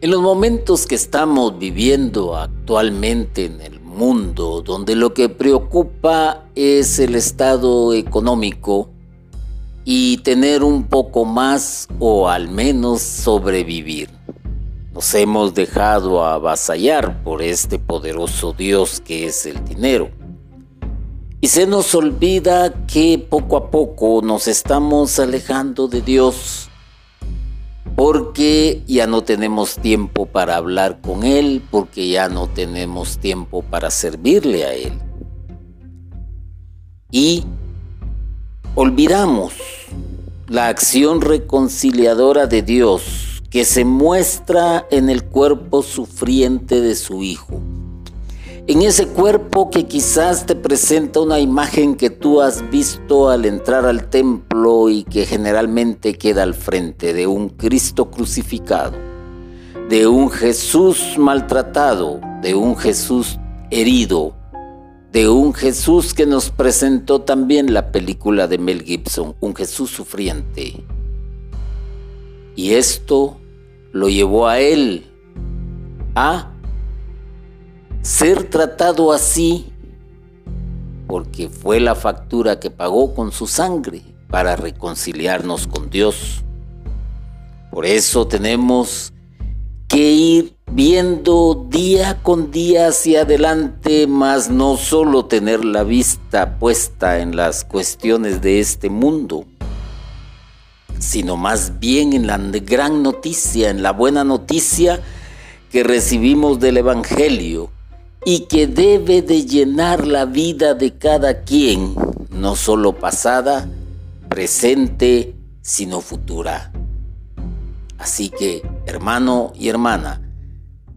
En los momentos que estamos viviendo actualmente en el mundo, donde lo que preocupa es el estado económico y tener un poco más o al menos sobrevivir. Nos hemos dejado avasallar por este poderoso Dios que es el dinero. Y se nos olvida que poco a poco nos estamos alejando de Dios porque ya no tenemos tiempo para hablar con Él, porque ya no tenemos tiempo para servirle a Él. Y olvidamos la acción reconciliadora de Dios que se muestra en el cuerpo sufriente de su Hijo en ese cuerpo que quizás te presenta una imagen que tú has visto al entrar al templo y que generalmente queda al frente de un Cristo crucificado, de un Jesús maltratado, de un Jesús herido, de un Jesús que nos presentó también la película de Mel Gibson, un Jesús sufriente. Y esto lo llevó a él a ser tratado así porque fue la factura que pagó con su sangre para reconciliarnos con Dios. Por eso tenemos que ir viendo día con día hacia adelante, más no solo tener la vista puesta en las cuestiones de este mundo, sino más bien en la gran noticia, en la buena noticia que recibimos del Evangelio, y que debe de llenar la vida de cada quien, no solo pasada, presente, sino futura. Así que, hermano y hermana,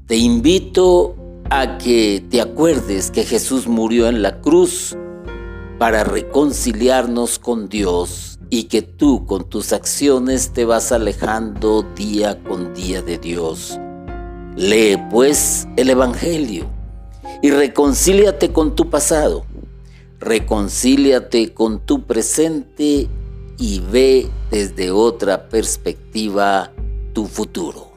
te invito a que te acuerdes que Jesús murió en la cruz para reconciliarnos con Dios y que tú con tus acciones te vas alejando día con día de Dios. Lee pues el Evangelio y reconcíliate con tu pasado, reconcíliate con tu presente y ve desde otra perspectiva tu futuro.